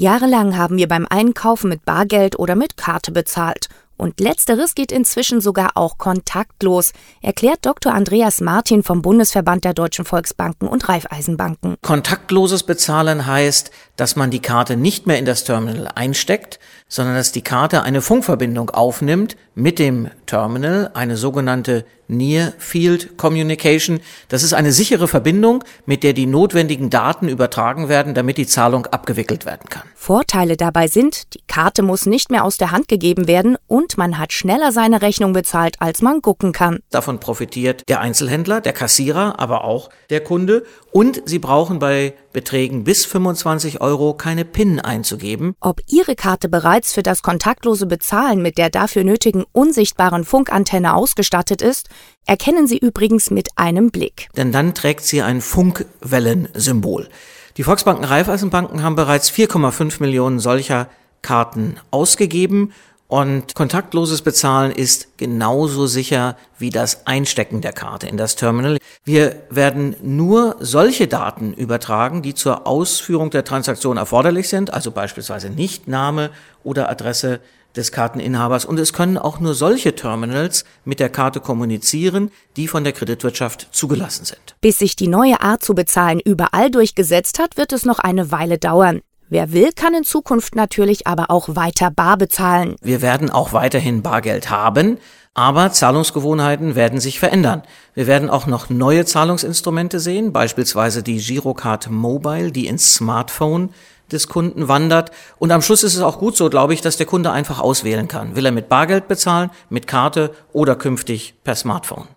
Jahrelang haben wir beim Einkaufen mit Bargeld oder mit Karte bezahlt. Und letzteres geht inzwischen sogar auch kontaktlos, erklärt Dr. Andreas Martin vom Bundesverband der Deutschen Volksbanken und Raiffeisenbanken. Kontaktloses Bezahlen heißt, dass man die Karte nicht mehr in das Terminal einsteckt, sondern dass die Karte eine Funkverbindung aufnimmt mit dem Terminal, eine sogenannte Near Field Communication. Das ist eine sichere Verbindung, mit der die notwendigen Daten übertragen werden, damit die Zahlung abgewickelt werden kann. Vorteile dabei sind, die Karte muss nicht mehr aus der Hand gegeben werden und man hat schneller seine Rechnung bezahlt, als man gucken kann. Davon profitiert der Einzelhändler, der Kassierer, aber auch der Kunde. Und Sie brauchen bei Beträgen bis 25 Euro keine PIN einzugeben. Ob Ihre Karte bereits für das kontaktlose Bezahlen mit der dafür nötigen unsichtbaren Funkantenne ausgestattet ist, erkennen Sie übrigens mit einem Blick. Denn dann trägt sie ein Funkwellensymbol. Die Volksbanken Raiffeisenbanken haben bereits 4,5 Millionen solcher Karten ausgegeben und kontaktloses Bezahlen ist genauso sicher wie das Einstecken der Karte in das Terminal. Wir werden nur solche Daten übertragen, die zur Ausführung der Transaktion erforderlich sind, also beispielsweise nicht Name oder Adresse des Karteninhabers. Und es können auch nur solche Terminals mit der Karte kommunizieren, die von der Kreditwirtschaft zugelassen sind. Bis sich die neue Art zu bezahlen überall durchgesetzt hat, wird es noch eine Weile dauern. Wer will, kann in Zukunft natürlich aber auch weiter bar bezahlen. Wir werden auch weiterhin Bargeld haben, aber Zahlungsgewohnheiten werden sich verändern. Wir werden auch noch neue Zahlungsinstrumente sehen, beispielsweise die Girocard Mobile, die ins Smartphone des Kunden wandert. Und am Schluss ist es auch gut so, glaube ich, dass der Kunde einfach auswählen kann. Will er mit Bargeld bezahlen, mit Karte oder künftig per Smartphone?